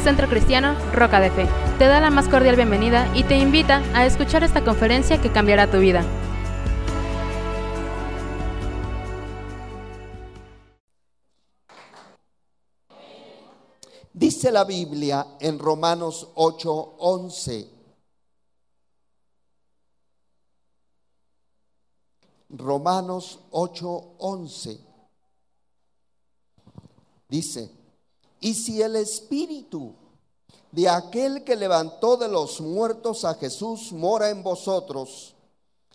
Centro Cristiano Roca de Fe te da la más cordial bienvenida y te invita a escuchar esta conferencia que cambiará tu vida. Dice la Biblia en Romanos 8:11. Romanos 8:11. Dice, y si el Espíritu de aquel que levantó de los muertos a Jesús mora en vosotros,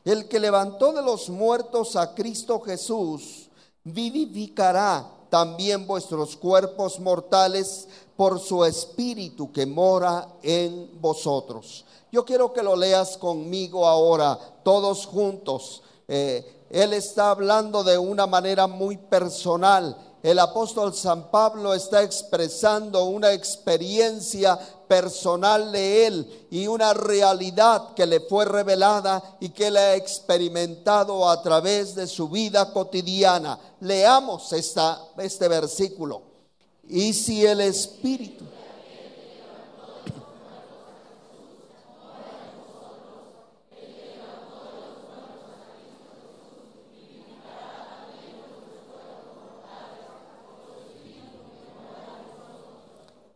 el que levantó de los muertos a Cristo Jesús, vivificará también vuestros cuerpos mortales por su Espíritu que mora en vosotros. Yo quiero que lo leas conmigo ahora, todos juntos. Eh, él está hablando de una manera muy personal el apóstol San Pablo está expresando una experiencia personal de él y una realidad que le fue revelada y que le ha experimentado a través de su vida cotidiana. Leamos esta, este versículo. Y si el Espíritu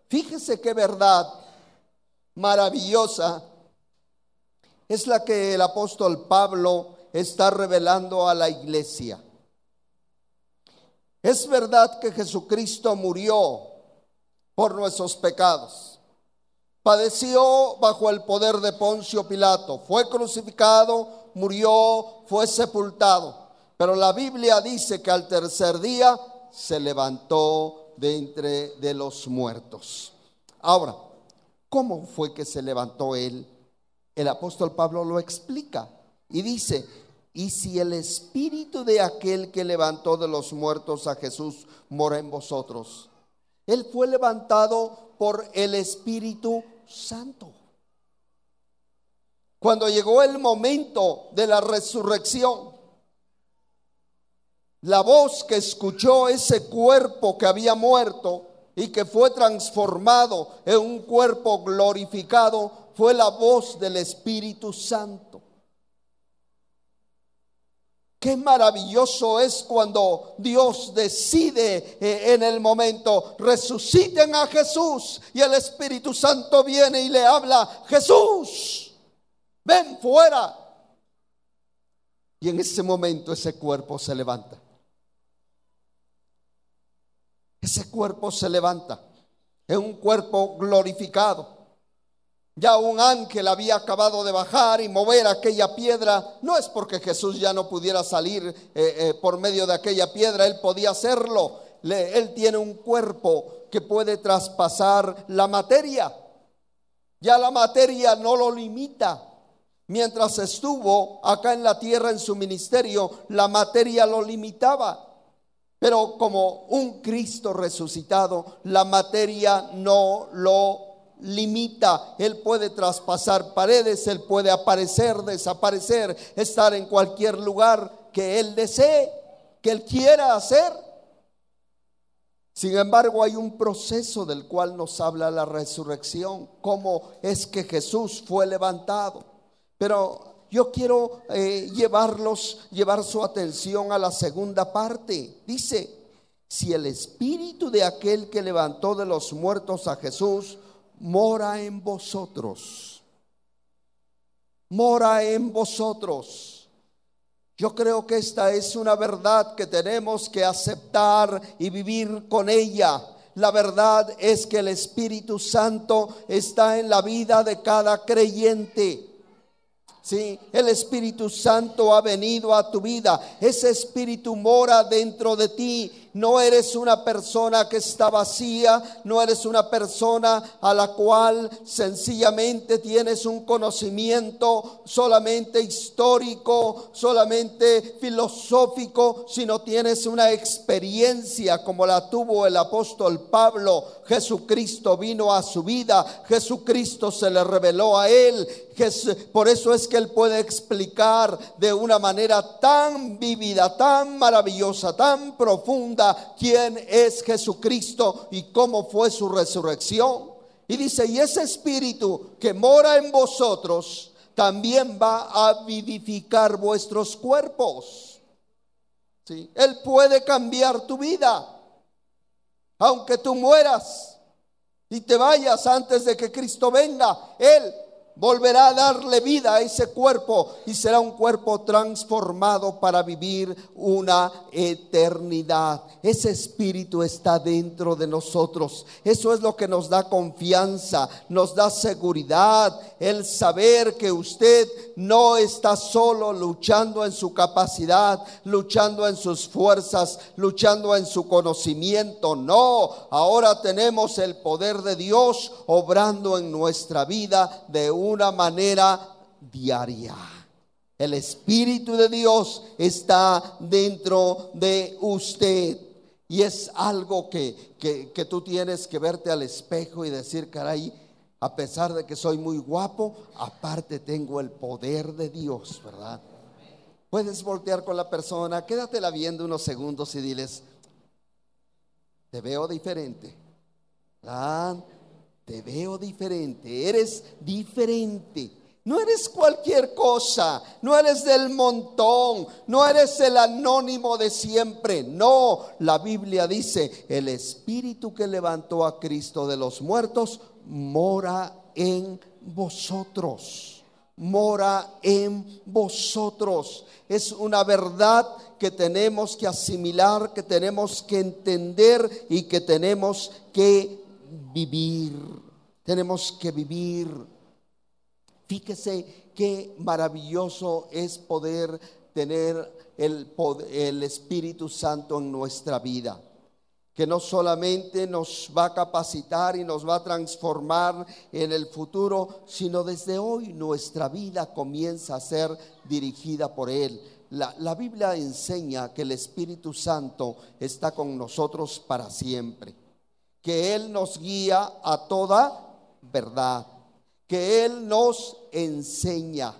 Fíjese qué verdad maravillosa es la que el apóstol Pablo está revelando a la iglesia. Es verdad que Jesucristo murió por nuestros pecados. Padeció bajo el poder de Poncio Pilato. Fue crucificado, murió, fue sepultado. Pero la Biblia dice que al tercer día se levantó de entre de los muertos. Ahora, ¿cómo fue que se levantó él? El apóstol Pablo lo explica y dice, y si el espíritu de aquel que levantó de los muertos a Jesús mora en vosotros, él fue levantado por el Espíritu Santo. Cuando llegó el momento de la resurrección, la voz que escuchó ese cuerpo que había muerto y que fue transformado en un cuerpo glorificado fue la voz del Espíritu Santo. Qué maravilloso es cuando Dios decide eh, en el momento, resuciten a Jesús y el Espíritu Santo viene y le habla, Jesús, ven fuera. Y en ese momento ese cuerpo se levanta ese cuerpo se levanta. Es un cuerpo glorificado. Ya un ángel había acabado de bajar y mover aquella piedra. No es porque Jesús ya no pudiera salir eh, eh, por medio de aquella piedra, él podía hacerlo. él tiene un cuerpo que puede traspasar la materia. Ya la materia no lo limita. Mientras estuvo acá en la tierra en su ministerio, la materia lo limitaba. Pero como un Cristo resucitado, la materia no lo limita. Él puede traspasar paredes, Él puede aparecer, desaparecer, estar en cualquier lugar que Él desee, que Él quiera hacer. Sin embargo, hay un proceso del cual nos habla la resurrección, cómo es que Jesús fue levantado. Pero yo quiero eh, llevarlos, llevar su atención a la segunda parte. Dice, si el espíritu de aquel que levantó de los muertos a Jesús mora en vosotros, mora en vosotros. Yo creo que esta es una verdad que tenemos que aceptar y vivir con ella. La verdad es que el Espíritu Santo está en la vida de cada creyente. Sí, el Espíritu Santo ha venido a tu vida. Ese Espíritu mora dentro de ti no eres una persona que está vacía, no eres una persona a la cual sencillamente tienes un conocimiento solamente histórico, solamente filosófico, sino tienes una experiencia como la tuvo el apóstol Pablo. Jesucristo vino a su vida, Jesucristo se le reveló a él, por eso es que él puede explicar de una manera tan vívida, tan maravillosa, tan profunda quién es Jesucristo y cómo fue su resurrección. Y dice, y ese espíritu que mora en vosotros también va a vivificar vuestros cuerpos. ¿Sí? Él puede cambiar tu vida. Aunque tú mueras y te vayas antes de que Cristo venga, Él volverá a darle vida a ese cuerpo y será un cuerpo transformado para vivir una eternidad. Ese espíritu está dentro de nosotros. Eso es lo que nos da confianza, nos da seguridad, el saber que usted no está solo luchando en su capacidad, luchando en sus fuerzas, luchando en su conocimiento. No, ahora tenemos el poder de Dios obrando en nuestra vida de un una manera diaria. El Espíritu de Dios está dentro de usted. Y es algo que, que, tú tienes que verte al espejo y decir, caray, a pesar de que soy muy guapo, aparte tengo el poder de Dios, ¿verdad? Puedes voltear con la persona, quédatela viendo unos segundos y diles, te veo diferente. ¿verdad? Te veo diferente, eres diferente. No eres cualquier cosa, no eres del montón, no eres el anónimo de siempre. No, la Biblia dice, el espíritu que levantó a Cristo de los muertos mora en vosotros. Mora en vosotros. Es una verdad que tenemos que asimilar, que tenemos que entender y que tenemos que vivir. Tenemos que vivir. Fíjese qué maravilloso es poder tener el, el Espíritu Santo en nuestra vida que no solamente nos va a capacitar y nos va a transformar en el futuro, sino desde hoy nuestra vida comienza a ser dirigida por Él. La, la, Biblia enseña que el Espíritu Santo está con nosotros para siempre que Él nos guía a toda verdad, que Él nos enseña,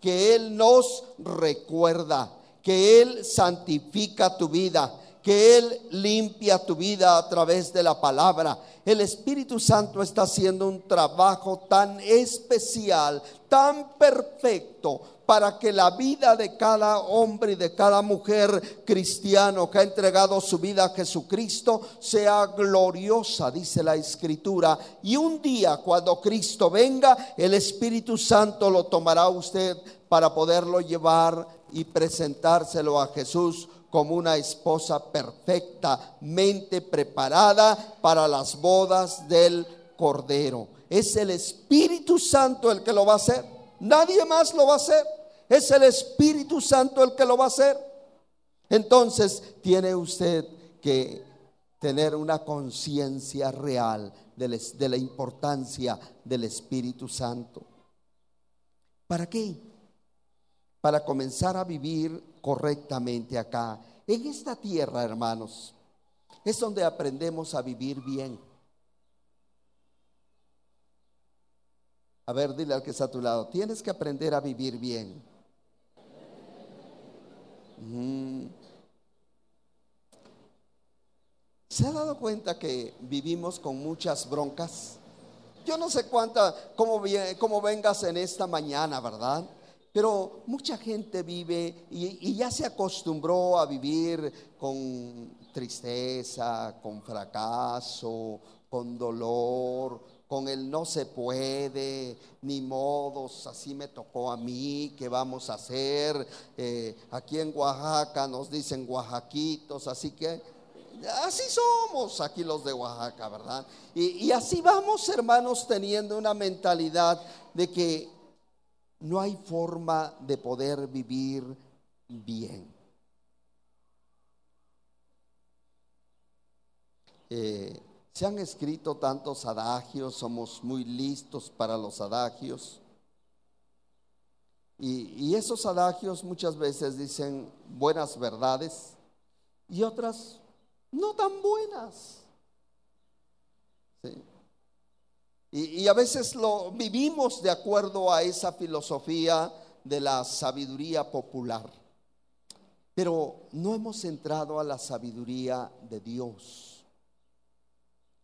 que Él nos recuerda, que Él santifica tu vida, que Él limpia tu vida a través de la palabra. El Espíritu Santo está haciendo un trabajo tan especial, tan perfecto, para que la vida de cada hombre y de cada mujer cristiano que ha entregado su vida a Jesucristo sea gloriosa, dice la Escritura. Y un día cuando Cristo venga, el Espíritu Santo lo tomará usted para poderlo llevar y presentárselo a Jesús como una esposa perfectamente preparada para las bodas del Cordero. Es el Espíritu Santo el que lo va a hacer. Nadie más lo va a hacer. Es el Espíritu Santo el que lo va a hacer. Entonces tiene usted que tener una conciencia real de, la importancia del Espíritu Santo. ¿Para qué? Para comenzar a vivir correctamente acá. En esta tierra, hermanos, es donde aprendemos a vivir bien. A ver, dile al que está a tu lado, tienes que aprender a vivir bien. ¿Se ha dado cuenta que vivimos con muchas broncas? Yo no sé cuánta, cómo, cómo vengas en esta mañana, ¿verdad? Pero mucha gente vive y, ya se acostumbró a vivir con tristeza, con fracaso, con dolor, con el no se puede, ni modos, así me tocó a mí, ¿qué vamos a hacer? Eh, aquí en Oaxaca nos dicen oaxaquitos, así que así somos aquí los de Oaxaca, ¿verdad? Y así vamos, hermanos, teniendo una mentalidad de que no hay forma de poder vivir bien. Eh, se han escrito tantos adagios, somos muy listos para los adagios. Y, esos adagios muchas veces dicen buenas verdades y otras no tan buenas. Y, a veces lo vivimos de acuerdo a esa filosofía de la sabiduría popular. Pero no hemos entrado a la sabiduría de Dios.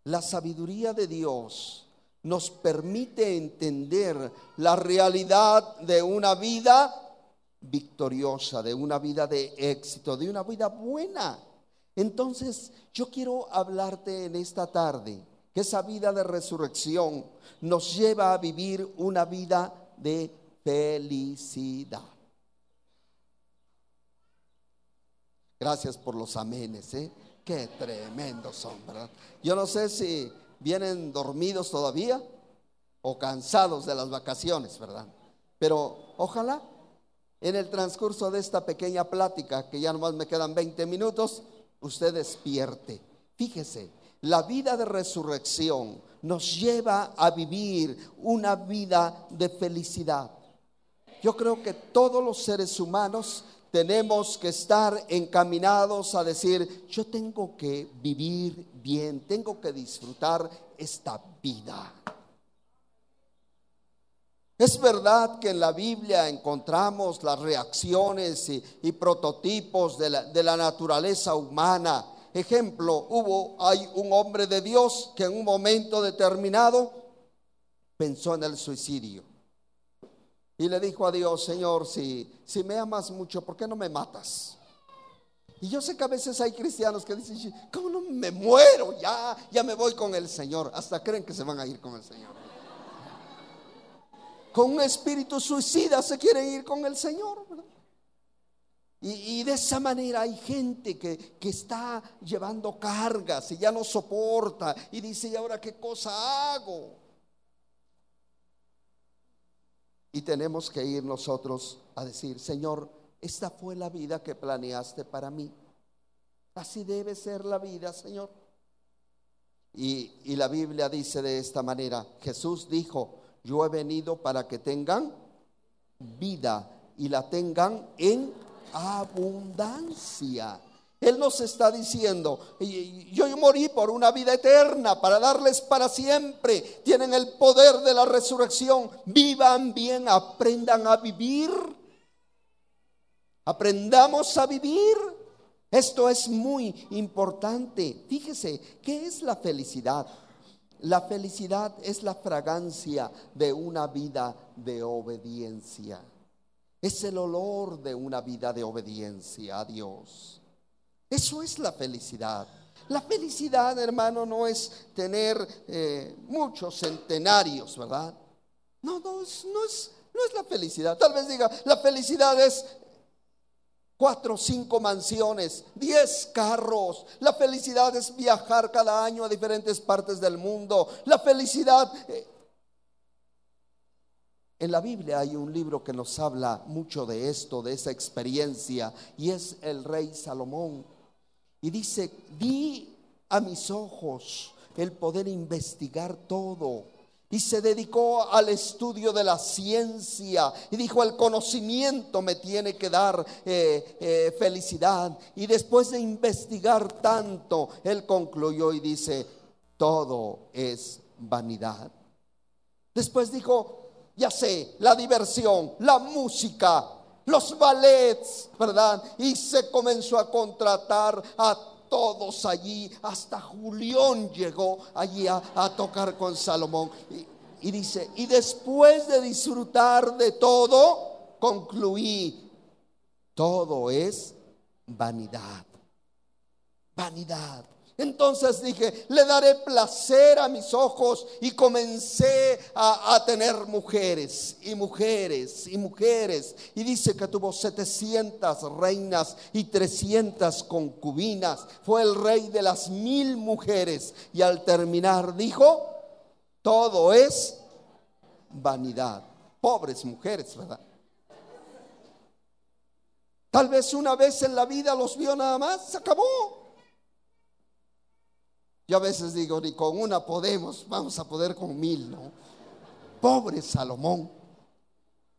La sabiduría de Dios nos permite entender la realidad de una vida victoriosa, de una vida de éxito, de una vida buena. Entonces, yo quiero hablarte en esta tarde que esa vida de resurrección nos lleva a vivir una vida de felicidad. Gracias por los amenes, ¿eh? Qué tremendos son, ¿verdad? Yo no sé si vienen dormidos todavía o cansados de las vacaciones, ¿verdad? Pero ojalá en el transcurso de esta pequeña plática, que ya nomás me quedan 20 minutos, usted despierte. Fíjese, la vida de resurrección nos lleva a vivir una vida de felicidad. Yo creo que todos los seres humanos tenemos que estar encaminados a decir, yo tengo que vivir bien, tengo que disfrutar esta vida. Es verdad que en la Biblia encontramos las reacciones y, prototipos de la, naturaleza humana. Ejemplo, hubo, hay un hombre de Dios que en un momento determinado pensó en el suicidio. Y le dijo a Dios, Señor, si, si me amas mucho, ¿por qué no me matas? Y yo sé que a veces hay cristianos que dicen, ¿cómo no me muero? Ya, ya me voy con el Señor. Hasta creen que se van a ir con el Señor. Con un espíritu suicida se quieren ir con el Señor. Y, de esa manera hay gente que, que, está llevando cargas y ya no soporta y dice, ¿y ahora qué cosa hago? Y tenemos que ir nosotros a decir, Señor, esta fue la vida que planeaste para mí. Así debe ser la vida, Señor. Y, y la Biblia dice de esta manera, Jesús dijo, yo he venido para que tengan vida y la tengan en abundancia. Él nos está diciendo, yo morí por una vida eterna, para darles para siempre. Tienen el poder de la resurrección. Vivan bien, aprendan a vivir. Aprendamos a vivir. Esto es muy importante. Fíjese, ¿qué es la felicidad? La felicidad es la fragancia de una vida de obediencia. Es el olor de una vida de obediencia a Dios. Eso es la felicidad. La felicidad, hermano, no es tener eh, muchos centenarios, ¿verdad? No, no es, no, es, no es la felicidad. Tal vez diga, la felicidad es cuatro o cinco mansiones, diez carros. La felicidad es viajar cada año a diferentes partes del mundo. La felicidad... En la Biblia hay un libro que nos habla mucho de esto, de esa experiencia, y es el rey Salomón. Y dice, di a mis ojos el poder investigar todo. Y se dedicó al estudio de la ciencia. Y dijo, el conocimiento me tiene que dar eh, eh, felicidad. Y después de investigar tanto, él concluyó y dice, todo es vanidad. Después dijo, ya sé, la diversión, la música, los ballets, ¿verdad? Y se comenzó a contratar a todos allí, hasta Julián llegó allí a, tocar con Salomón. Y, y dice, y después de disfrutar de todo, concluí, todo es vanidad, vanidad. Entonces dije, le daré placer a mis ojos y comencé a, tener mujeres y mujeres y mujeres. Y dice que tuvo 700 reinas y 300 concubinas. Fue el rey de las mil mujeres. Y al terminar dijo, todo es vanidad. Pobres mujeres, ¿verdad? Tal vez una vez en la vida los vio nada más, se acabó. Yo a veces digo, ni con una podemos, vamos a poder con mil, ¿no? Pobre Salomón,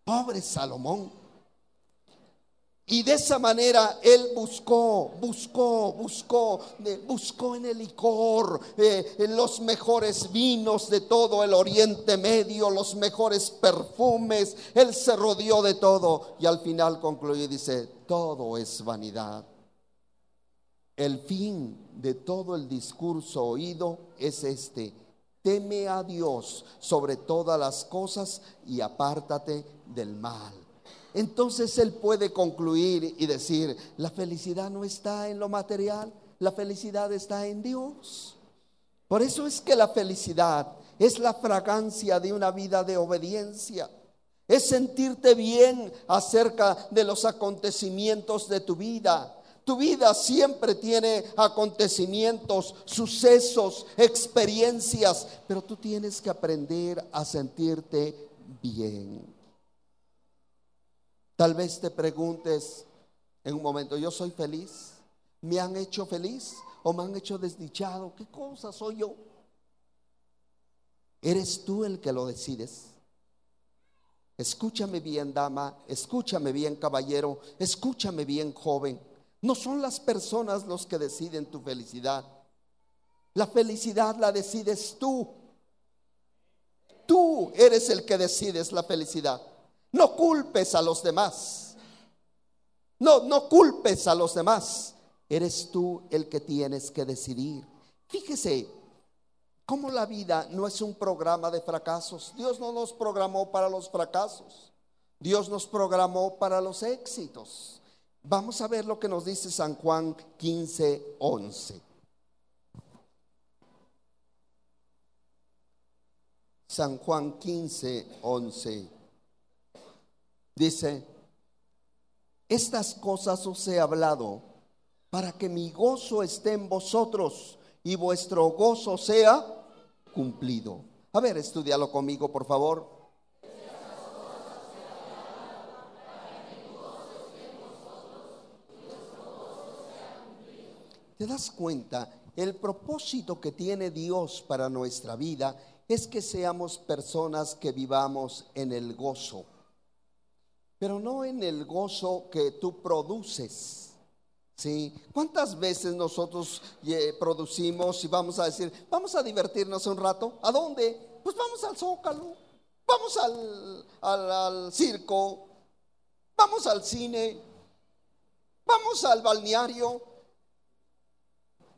pobre Salomón. Y de esa manera él buscó, buscó, buscó, buscó en el licor, eh, en los mejores vinos de todo el Oriente Medio, los mejores perfumes. Él se rodeó de todo y al final concluyó y dice, todo es vanidad. El fin de todo el discurso oído es este. Teme a Dios sobre todas las cosas y apártate del mal. Entonces Él puede concluir y decir, la felicidad no está en lo material, la felicidad está en Dios. Por eso es que la felicidad es la fragancia de una vida de obediencia. Es sentirte bien acerca de los acontecimientos de tu vida. Tu vida siempre tiene acontecimientos, sucesos, experiencias, pero tú tienes que aprender a sentirte bien. Tal vez te preguntes en un momento, ¿yo soy feliz? ¿Me han hecho feliz o me han hecho desdichado? ¿Qué cosa soy yo? Eres tú el que lo decides. Escúchame bien, dama, escúchame bien, caballero, escúchame bien, joven. No son las personas los que deciden tu felicidad. La felicidad la decides tú. Tú eres el que decides la felicidad. No culpes a los demás. No, no culpes a los demás. Eres tú el que tienes que decidir. Fíjese cómo la vida no es un programa de fracasos. Dios no nos programó para los fracasos. Dios nos programó para los éxitos. Vamos a ver lo que nos dice San Juan 15, 11. San Juan 15, 11. Dice, estas cosas os he hablado para que mi gozo esté en vosotros y vuestro gozo sea cumplido. A ver, estudialo conmigo, por favor. ¿Te das cuenta? El propósito que tiene Dios para nuestra vida es que seamos personas que vivamos en el gozo, pero no en el gozo que tú produces. ¿Sí? ¿Cuántas veces nosotros eh, producimos y vamos a decir, vamos a divertirnos un rato? ¿A dónde? Pues vamos al zócalo, vamos al, al circo, vamos al cine, vamos al balneario,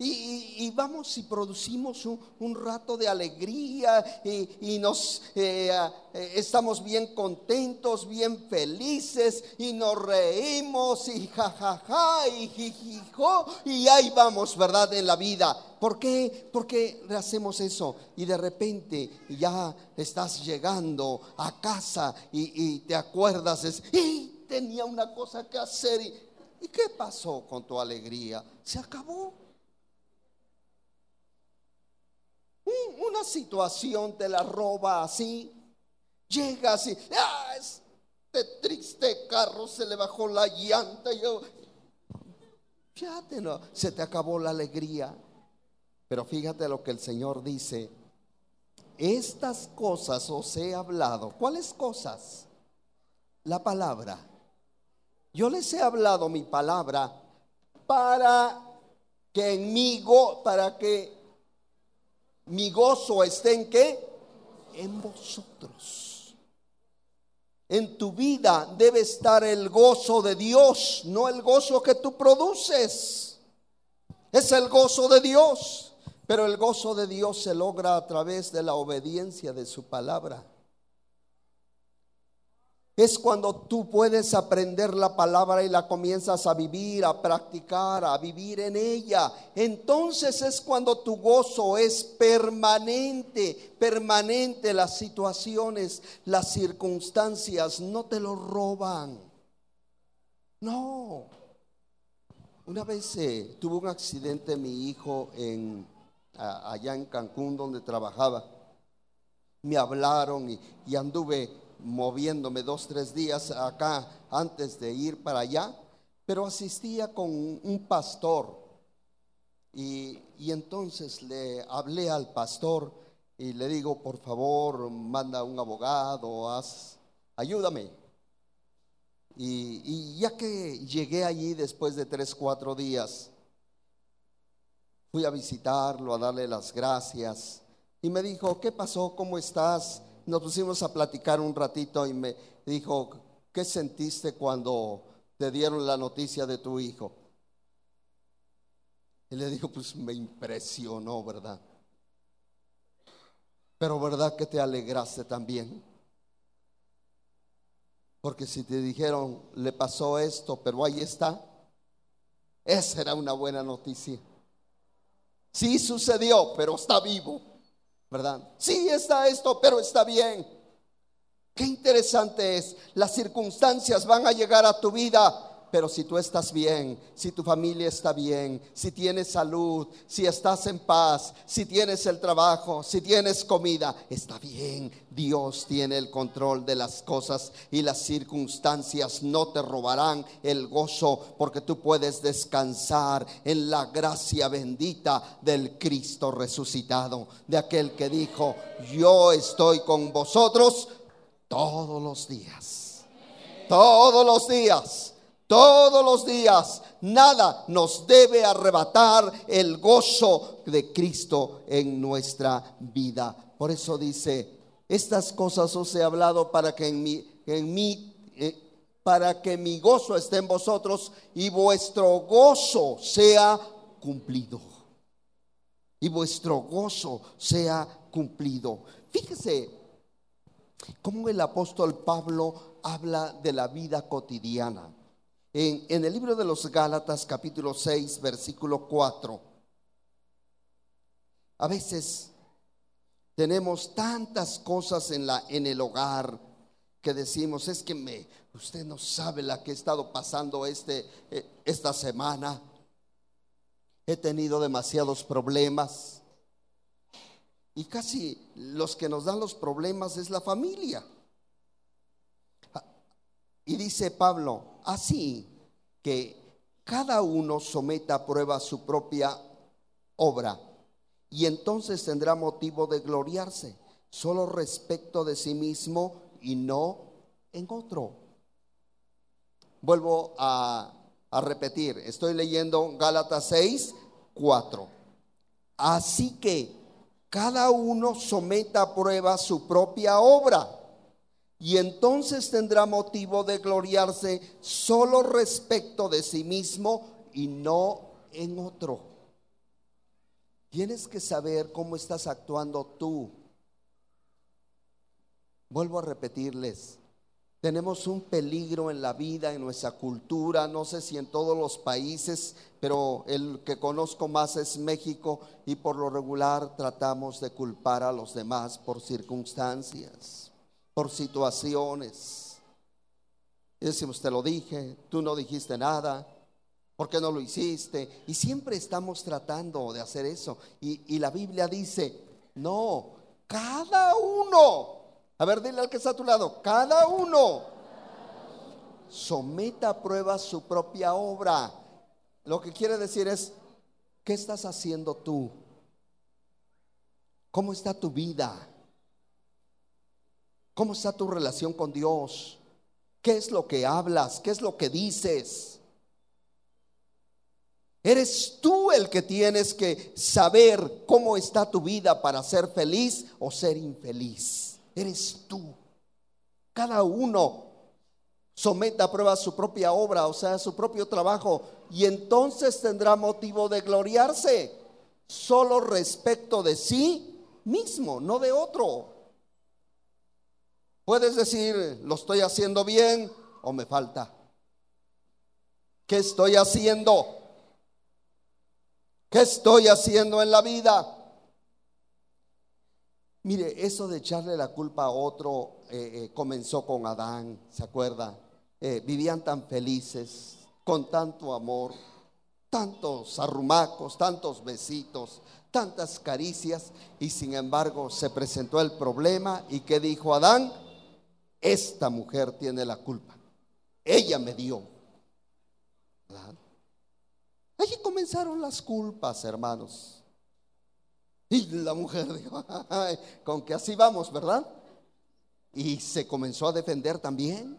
y, vamos y producimos un, rato de alegría y, nos eh, eh, estamos bien contentos, bien felices y nos reímos y jajaja y jijijo y ahí vamos, ¿verdad? En la vida. ¿Por qué? Porque hacemos eso y de repente ya estás llegando a casa y, te acuerdas, es, y tenía una cosa que hacer. ¿Y qué pasó con tu alegría? Se acabó. Una situación te la roba así, llegas y, ah, este triste carro se le bajó la llanta, yo, fíjate, no, se te acabó la alegría. Pero fíjate lo que el Señor dice, estas cosas os he hablado. ¿Cuáles cosas? La palabra. Yo les he hablado mi palabra para que en mí, para que mi gozo esté en qué? En vosotros. En tu vida debe estar el gozo de Dios, no el gozo que tú produces. Es el gozo de Dios, pero el gozo de Dios se logra a través de la obediencia de su palabra es cuando tú puedes aprender la palabra y la comienzas a vivir, a practicar, a vivir en ella. Entonces es cuando tu gozo es permanente, permanente. Las situaciones, las circunstancias no te lo roban. No. Una vez eh, tuvo un accidente mi hijo en, allá en Cancún donde trabajaba. Me hablaron y, y anduve moviéndome dos, tres días acá antes de ir para allá, pero asistía con un pastor. Y, entonces le hablé al pastor y le digo, por favor, manda un abogado, haz, ayúdame. Y, y ya que llegué allí después de tres, cuatro días, fui a visitarlo, a darle las gracias. Y me dijo, ¿qué pasó? ¿Cómo estás? Nos pusimos a platicar un ratito y me dijo, ¿qué sentiste cuando te dieron la noticia de tu hijo? Y le dijo, pues me impresionó, ¿verdad? Pero verdad que te alegraste también. Porque si te dijeron, le pasó esto, pero ahí está, esa era una buena noticia. Sí sucedió, pero está vivo, ¿verdad? Sí está esto, pero está bien. Qué interesante es, las circunstancias van a llegar a tu vida pero si tú estás bien, si tu familia está bien, si tienes salud, si estás en paz, si tienes el trabajo, si tienes comida, está bien. Dios tiene el control de las cosas y las circunstancias no te robarán el gozo porque tú puedes descansar en la gracia bendita del Cristo resucitado, de aquel que dijo, yo estoy con vosotros todos los días. Todos los días todos los días. Nada nos debe arrebatar el gozo de Cristo en nuestra vida. Por eso dice, estas cosas os he hablado para que en mi, en mí, eh, para que mi gozo esté en vosotros y vuestro gozo sea cumplido. Y vuestro gozo sea cumplido. Fíjese cómo el apóstol Pablo habla de la vida cotidiana. En, el libro de los Gálatas capítulo 6 versículo 4. A veces tenemos tantas cosas en, la, en el hogar que decimos, es que me, usted no sabe la que he estado pasando este, eh, esta semana. He tenido demasiados problemas. Y casi los que nos dan los problemas es la familia. Y dice Pablo, así que cada uno someta a prueba su propia obra y entonces tendrá motivo de gloriarse solo respecto de sí mismo y no en otro. Vuelvo a, repetir, estoy leyendo Gálatas 6, 4. Así que cada uno someta a prueba su propia obra y entonces tendrá motivo de gloriarse solo respecto de sí mismo y no en otro. Tienes que saber cómo estás actuando tú. Vuelvo a repetirles, tenemos un peligro en la vida, en nuestra cultura, no sé si en todos los países, pero el que conozco más es México y por lo regular tratamos de culpar a los demás por circunstancias por situaciones. Y decimos, te lo dije, tú no dijiste nada, ¿por qué no lo hiciste? Y siempre estamos tratando de hacer eso. Y, la Biblia dice, no, cada uno, a ver, dile al que está a tu lado, cada uno someta a prueba su propia obra. Lo que quiere decir es, ¿qué estás haciendo tú? ¿Cómo está tu vida? ¿Cómo está tu relación con Dios? ¿Qué es lo que hablas? ¿Qué es lo que dices? Eres tú el que tienes que saber cómo está tu vida para ser feliz o ser infeliz. Eres tú. Cada uno someta a prueba su propia obra, o sea, su propio trabajo, y entonces tendrá motivo de gloriarse solo respecto de sí mismo, no de otro. Puedes decir, lo estoy haciendo bien o me falta. ¿Qué estoy haciendo? ¿Qué estoy haciendo en la vida? Mire, eso de echarle la culpa a otro eh, eh, comenzó con Adán, ¿se acuerda? Eh, vivían tan felices, con tanto amor, tantos arrumacos, tantos besitos, tantas caricias, y sin embargo se presentó el problema y ¿qué dijo Adán? Esta mujer tiene la culpa. Ella me dio. Allí comenzaron las culpas, hermanos. Y la mujer dijo, con que así vamos, ¿verdad? Y se comenzó a defender también.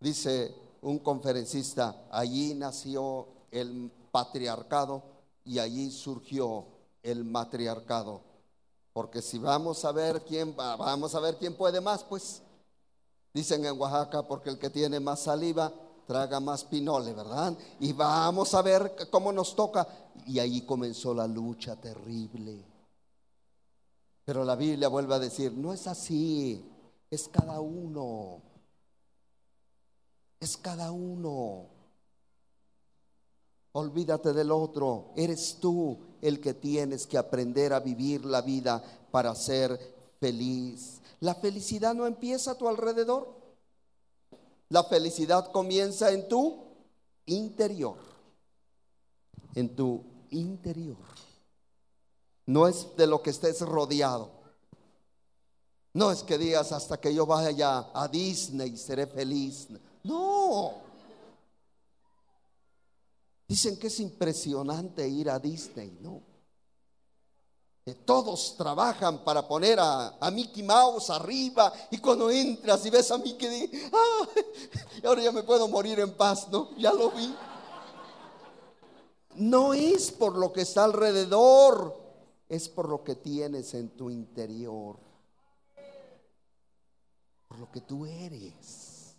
Dice un conferencista, allí nació el patriarcado y allí surgió el matriarcado. Porque si vamos a ver quién vamos a ver quién puede más, pues dicen en Oaxaca, porque el que tiene más saliva traga más pinole, ¿verdad? Y vamos a ver cómo nos toca. Y ahí comenzó la lucha terrible. Pero la Biblia vuelve a decir, no es así, es cada uno. Es cada uno. Olvídate del otro, eres tú el que tienes que aprender a vivir la vida para ser feliz. La felicidad no empieza a tu alrededor. La felicidad comienza en tu interior. En tu interior. No es de lo que estés rodeado. No es que digas hasta que yo vaya a Disney seré feliz. No. Dicen que es impresionante ir a Disney, ¿no? todos trabajan para poner a, Mickey Mouse arriba y cuando entras y ves a Mickey, ¡ah! ahora ya me puedo morir en paz, ¿no? Ya lo vi. No es por lo que está alrededor, es por lo que tienes en tu interior, por lo que tú eres.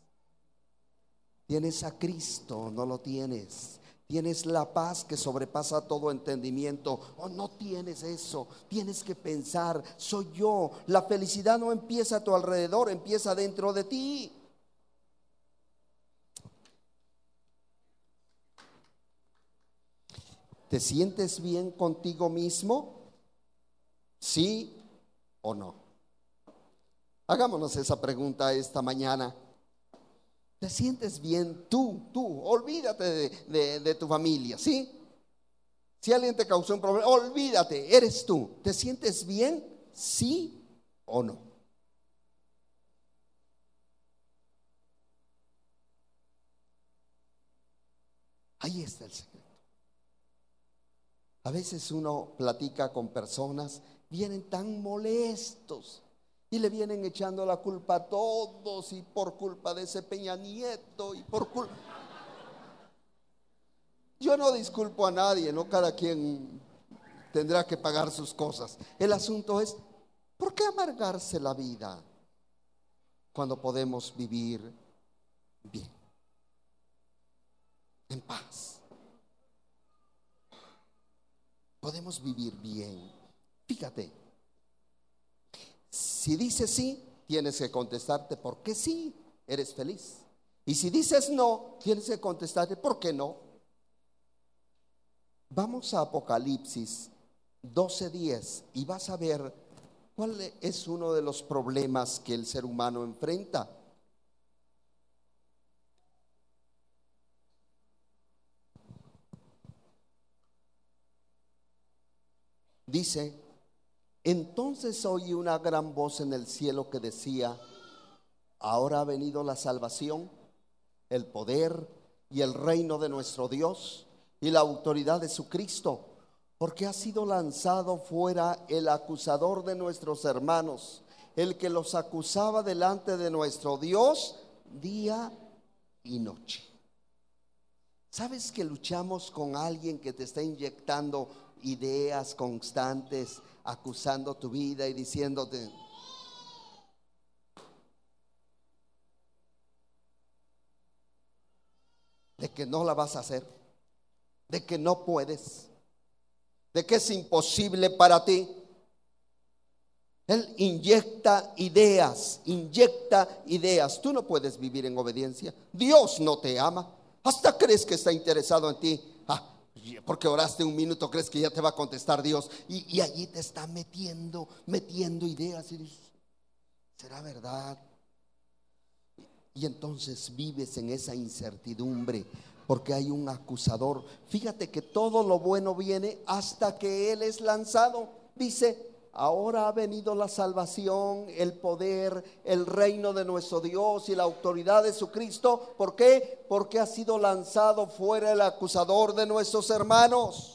Tienes a Cristo, no lo tienes. Tienes la paz que sobrepasa todo entendimiento. O no tienes eso. Tienes que pensar, soy yo. La felicidad no empieza a tu alrededor, empieza dentro de ti. ¿Te sientes bien contigo mismo? ¿Sí o no? Hagámonos esa pregunta esta mañana. ¿Te sientes bien tú, tú? Olvídate de, tu familia, ¿sí? Si alguien te causó un problema, olvídate, eres tú. ¿Te sientes bien? ¿Sí o no? Ahí está el secreto. A veces uno platica con personas, vienen tan molestos y le vienen echando la culpa a todos y por culpa de ese Peña Nieto y por culpa... Yo no disculpo a nadie, no cada quien tendrá que pagar sus cosas. El asunto es, ¿por qué amargarse la vida cuando podemos vivir bien? En paz. Podemos vivir bien. Fíjate, si dices sí, tienes que contestarte por qué sí, eres feliz. Y si dices no, tienes que contestarte por qué no. Vamos a Apocalipsis 12:10 y vas a ver cuál es uno de los problemas que el ser humano enfrenta. Dice, entonces oí una gran voz en el cielo que decía, ahora ha venido la salvación, el poder y el reino de nuestro Dios y la autoridad de su Cristo, porque ha sido lanzado fuera el acusador de nuestros hermanos, el que los acusaba delante de nuestro Dios día y noche. ¿Sabes que luchamos con alguien que te está inyectando ideas constantes, acusando tu vida y diciéndote, de que no la vas a hacer, de que no puedes, de que es imposible para ti. Él inyecta ideas, inyecta ideas. Tú no puedes vivir en obediencia. Dios no te ama. Hasta crees que está interesado en ti porque oraste un minuto, crees que ya te va a contestar Dios. Y, allí te está metiendo, metiendo ideas y dices, ¿será verdad? Y entonces vives en esa incertidumbre porque hay un acusador. Fíjate que todo lo bueno viene hasta que Él es lanzado. Dice, Ahora ha venido la salvación, el poder, el reino de nuestro Dios y la autoridad de su Cristo. ¿Por qué? Porque ha sido lanzado fuera el acusador de nuestros hermanos.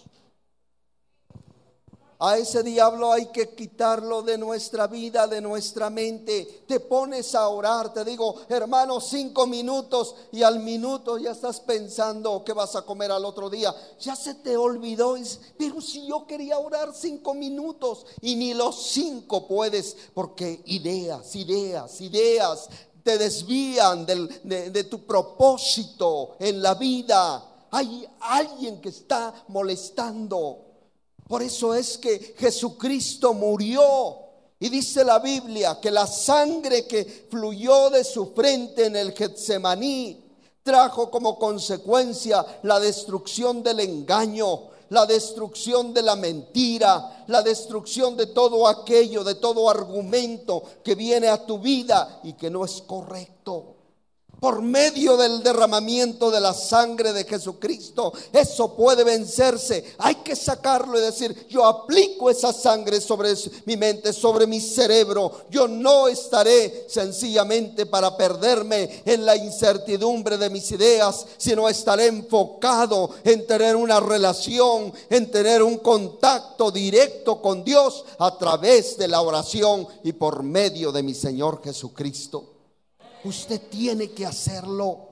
A ese diablo hay que quitarlo de nuestra vida, de nuestra mente. Te pones a orar, te digo, hermano, cinco minutos y al minuto ya estás pensando que vas a comer al otro día. Ya se te olvidó, pero si yo quería orar cinco minutos y ni los cinco puedes, porque ideas, ideas, ideas te desvían de, de tu propósito en la vida. Hay alguien que está molestando por eso es que Jesucristo murió. Y dice la Biblia que la sangre que fluyó de su frente en el Getsemaní trajo como consecuencia la destrucción del engaño, la destrucción de la mentira, la destrucción de todo aquello, de todo argumento que viene a tu vida y que no es correcto por medio del derramamiento de la sangre de Jesucristo. Eso puede vencerse. Hay que sacarlo y decir, yo aplico esa sangre sobre mi mente, sobre mi cerebro. Yo no estaré sencillamente para perderme en la incertidumbre de mis ideas, sino estaré enfocado en tener una relación, en tener un contacto directo con Dios a través de la oración y por medio de mi Señor Jesucristo. Usted tiene que hacerlo.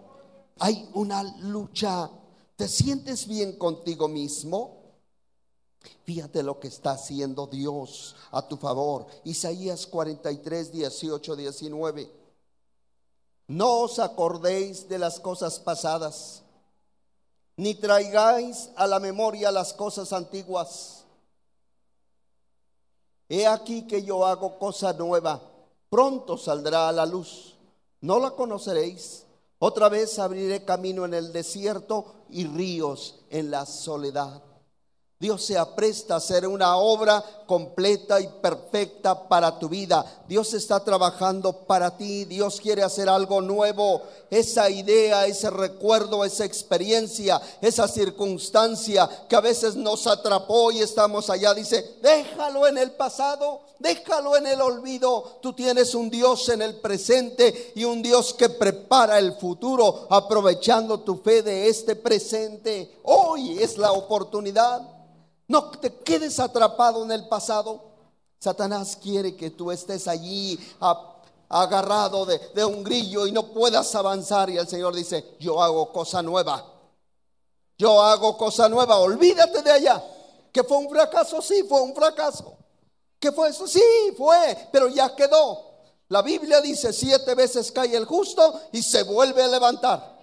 Hay una lucha. ¿Te sientes bien contigo mismo? Fíjate lo que está haciendo Dios a tu favor. Isaías 43, 18, 19. No os acordéis de las cosas pasadas, ni traigáis a la memoria las cosas antiguas. He aquí que yo hago cosa nueva, pronto saldrá a la luz. No la conoceréis. Otra vez abriré camino en el desierto y ríos en la soledad. Dios se apresta a hacer una obra completa y perfecta para tu vida. Dios está trabajando para ti. Dios quiere hacer algo nuevo. Esa idea, ese recuerdo, esa experiencia, esa circunstancia que a veces nos atrapó y estamos allá, dice, déjalo en el pasado, déjalo en el olvido. Tú tienes un Dios en el presente y un Dios que prepara el futuro aprovechando tu fe de este presente. Hoy es la oportunidad. No te quedes atrapado en el pasado. Satanás quiere que tú estés allí agarrado de, un grillo y no puedas avanzar. Y el Señor dice, yo hago cosa nueva. Yo hago cosa nueva. Olvídate de allá. Que fue un fracaso, sí, fue un fracaso. ¿Qué fue eso? Sí, fue, pero ya quedó. La Biblia dice, siete veces cae el justo y se vuelve a levantar.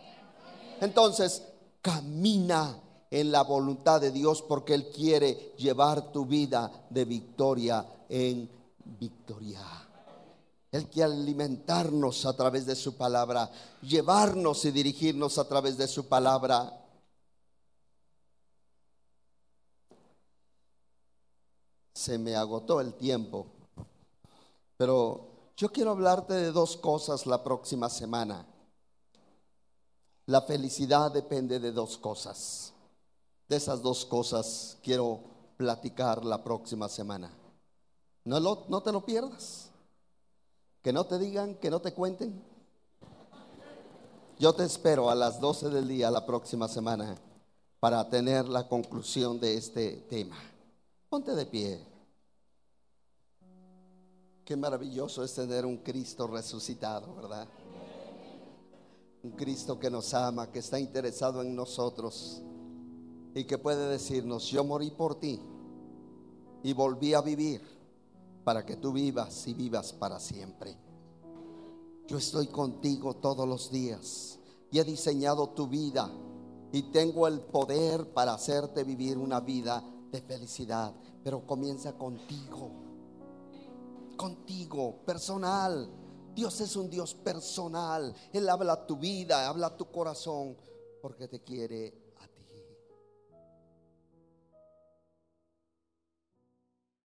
Entonces, camina en la voluntad de Dios porque Él quiere llevar tu vida de victoria en victoria. Él quiere alimentarnos a través de su palabra, llevarnos y dirigirnos a través de su palabra. Se me agotó el tiempo, pero yo quiero hablarte de dos cosas la próxima semana. La felicidad depende de dos cosas. De esas dos cosas quiero platicar la próxima semana. No, no te lo pierdas. Que no te digan, que no te cuenten. Yo te espero a las 12 del día la próxima semana para tener la conclusión de este tema. Ponte de pie. Qué maravilloso es tener un Cristo resucitado, ¿verdad? Un Cristo que nos ama, que está interesado en nosotros y que puede decirnos, yo morí por ti y volví a vivir para que tú vivas y vivas para siempre. Yo estoy contigo todos los días y he diseñado tu vida y tengo el poder para hacerte vivir una vida de felicidad, pero comienza contigo, contigo, personal. Dios es un Dios personal. Él habla tu vida, habla tu corazón, porque te quiere